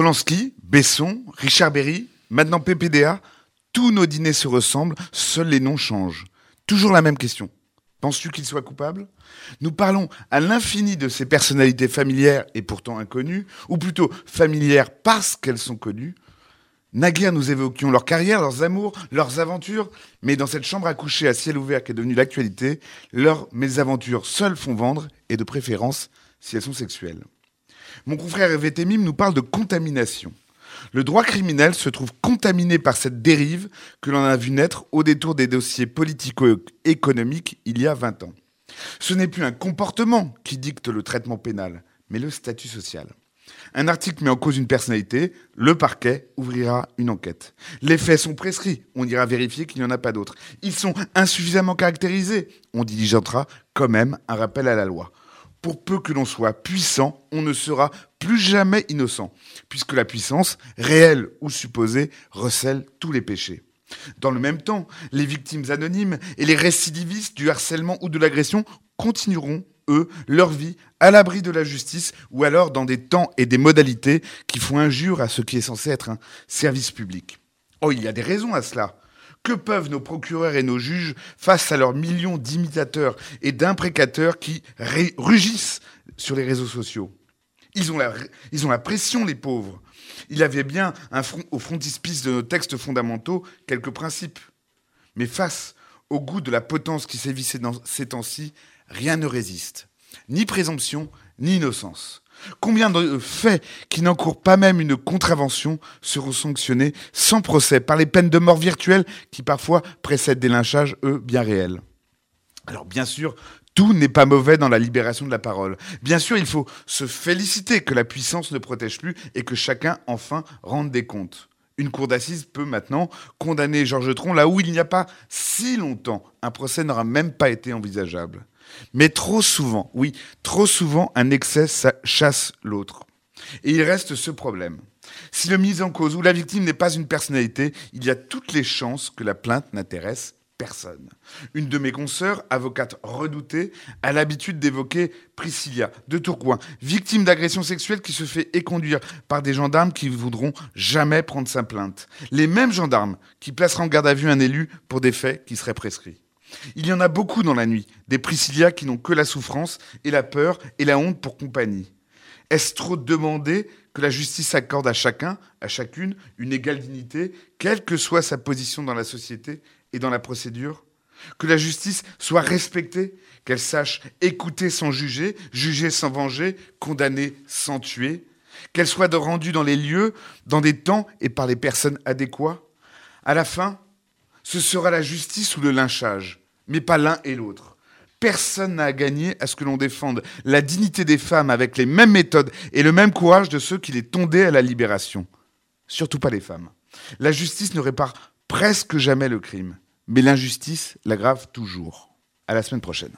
Polanski, Besson, Richard Berry, maintenant PPDA, tous nos dîners se ressemblent, seuls les noms changent. Toujours la même question. Penses-tu qu'ils soient coupables? Nous parlons à l'infini de ces personnalités familières et pourtant inconnues, ou plutôt familières parce qu'elles sont connues. Naguère, nous évoquions leur carrière, leurs amours, leurs aventures, mais dans cette chambre à coucher à ciel ouvert qui est devenue l'actualité, leurs mésaventures seules font vendre, et de préférence si elles sont sexuelles. Mon confrère Hervé nous parle de contamination. Le droit criminel se trouve contaminé par cette dérive que l'on a vu naître au détour des dossiers politico-économiques il y a 20 ans. Ce n'est plus un comportement qui dicte le traitement pénal, mais le statut social. Un article met en cause une personnalité, le parquet ouvrira une enquête. Les faits sont prescrits, on ira vérifier qu'il n'y en a pas d'autres. Ils sont insuffisamment caractérisés, on diligentera quand même un rappel à la loi. Pour peu que l'on soit puissant, on ne sera plus jamais innocent, puisque la puissance, réelle ou supposée, recèle tous les péchés. Dans le même temps, les victimes anonymes et les récidivistes du harcèlement ou de l'agression continueront, eux, leur vie à l'abri de la justice ou alors dans des temps et des modalités qui font injure à ce qui est censé être un service public. Oh, il y a des raisons à cela. Que peuvent nos procureurs et nos juges face à leurs millions d'imitateurs et d'imprécateurs qui rugissent sur les réseaux sociaux ils ont, la, ils ont la pression, les pauvres. Il avait bien au frontispice de nos textes fondamentaux quelques principes. Mais face au goût de la potence qui sévissait dans ces temps-ci, rien ne résiste. Ni présomption, ni innocence. Combien de faits qui n'encourent pas même une contravention seront sanctionnés sans procès par les peines de mort virtuelles qui parfois précèdent des lynchages, eux, bien réels? Alors bien sûr, tout n'est pas mauvais dans la libération de la parole. Bien sûr, il faut se féliciter que la puissance ne protège plus et que chacun enfin rende des comptes. Une cour d'assises peut maintenant condamner Georges Tron là où il n'y a pas si longtemps un procès n'aura même pas été envisageable. Mais trop souvent, oui, trop souvent, un excès chasse l'autre. Et il reste ce problème. Si le mise en cause ou la victime n'est pas une personnalité, il y a toutes les chances que la plainte n'intéresse personne. Une de mes consoeurs, avocate redoutée, a l'habitude d'évoquer Priscilla de Tourcoing, victime d'agression sexuelle qui se fait éconduire par des gendarmes qui voudront jamais prendre sa plainte. Les mêmes gendarmes qui placeront en garde à vue un élu pour des faits qui seraient prescrits. Il y en a beaucoup dans la nuit, des Priscilla qui n'ont que la souffrance et la peur et la honte pour compagnie. Est-ce trop demander que la justice accorde à chacun, à chacune, une égale dignité, quelle que soit sa position dans la société et dans la procédure Que la justice soit respectée, qu'elle sache écouter sans juger, juger sans venger, condamner sans tuer Qu'elle soit rendue dans les lieux, dans des temps et par les personnes adéquats À la fin, ce sera la justice ou le lynchage, mais pas l'un et l'autre. Personne n'a à gagner à ce que l'on défende la dignité des femmes avec les mêmes méthodes et le même courage de ceux qui les tondaient à la libération. Surtout pas les femmes. La justice ne répare presque jamais le crime, mais l'injustice l'aggrave toujours. À la semaine prochaine.